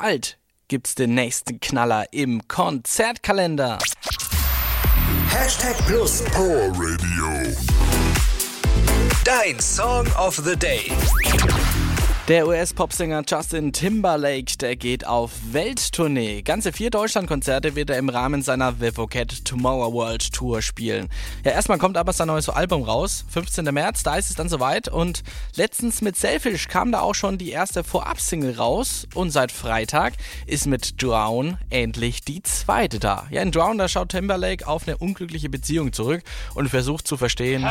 bald gibt's den nächsten Knaller im Konzertkalender. Hashtag Plus Power Radio. Dein Song of the Day. Der US-Popsänger Justin Timberlake, der geht auf Welttournee. Ganze vier Deutschlandkonzerte wird er im Rahmen seiner The Forget Tomorrow World Tour spielen. Ja, erstmal kommt aber sein neues Album raus, 15. März, da ist es dann soweit. Und letztens mit Selfish kam da auch schon die erste Vorab-Single raus. Und seit Freitag ist mit Drown endlich die zweite da. Ja, in Drown, da schaut Timberlake auf eine unglückliche Beziehung zurück und versucht zu verstehen.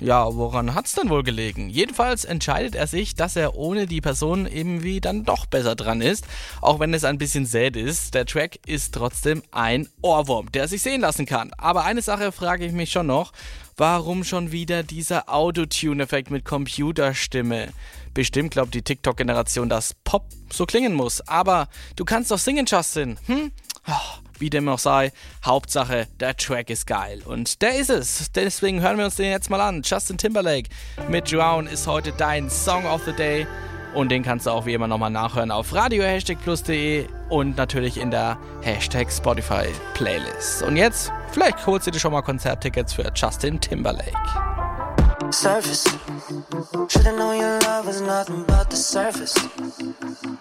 Ja, woran hat's denn wohl gelegen? Jedenfalls entscheidet er sich, dass er ohne die Person irgendwie dann doch besser dran ist, auch wenn es ein bisschen sad ist. Der Track ist trotzdem ein Ohrwurm, der sich sehen lassen kann. Aber eine Sache frage ich mich schon noch, warum schon wieder dieser Autotune-Effekt mit Computerstimme? Bestimmt glaubt die TikTok-Generation, dass Pop so klingen muss. Aber du kannst doch singen, Justin. Hm? Oh, wie dem auch sei, Hauptsache, der Track ist geil. Und der ist es. Deswegen hören wir uns den jetzt mal an. Justin Timberlake mit Drown ist heute dein Song of the Day. Und den kannst du auch wie immer nochmal nachhören auf radio-plus.de und natürlich in der Hashtag Spotify Playlist. Und jetzt, vielleicht holst du dir schon mal Konzerttickets für Justin Timberlake. Surface. Should've known your love was nothing but the surface.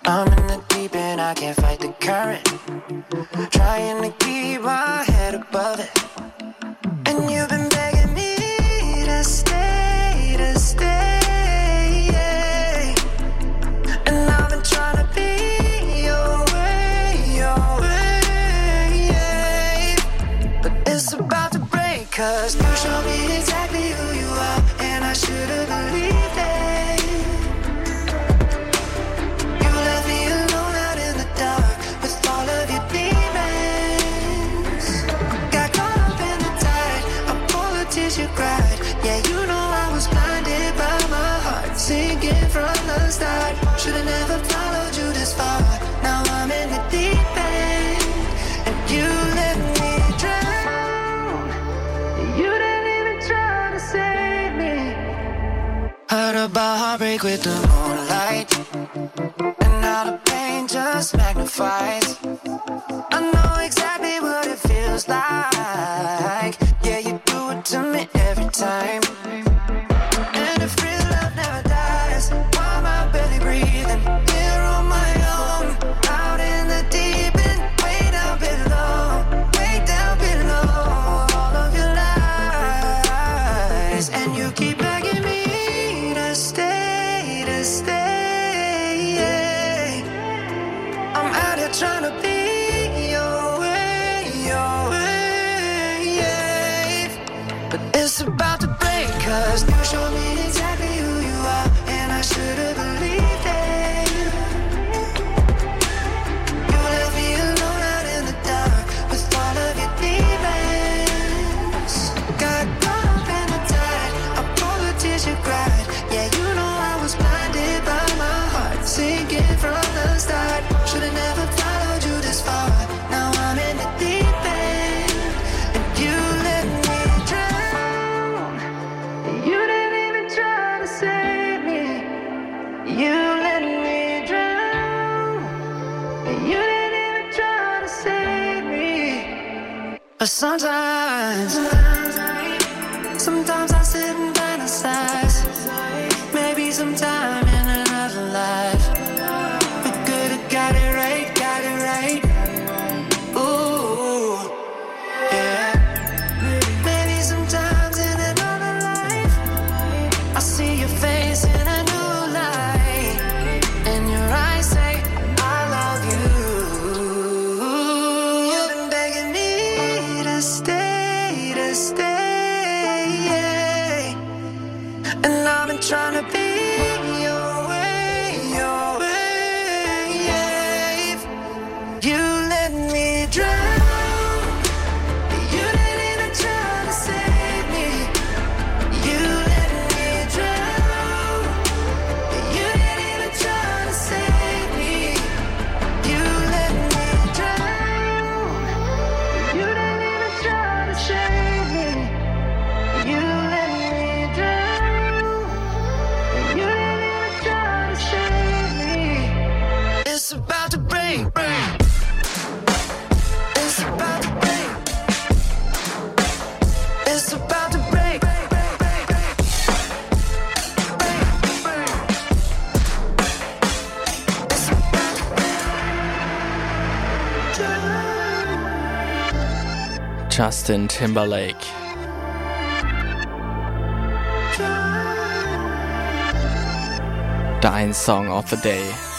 I'm in the deep and I can't fight the current. Trying to keep my head above it. And you've been begging me to stay, to stay. yeah. And I've been trying to be your way, your way. yeah. But it's about to break, cause you show me exactly who Heard about heartbreak with the moonlight. And now the pain just magnifies. I know exactly what it feels like. Yeah, you do it to me every time. It's about to break, cause you show me But sometimes, sometimes I sit and fantasize. Justin Timberlake. Dein Song of the Day.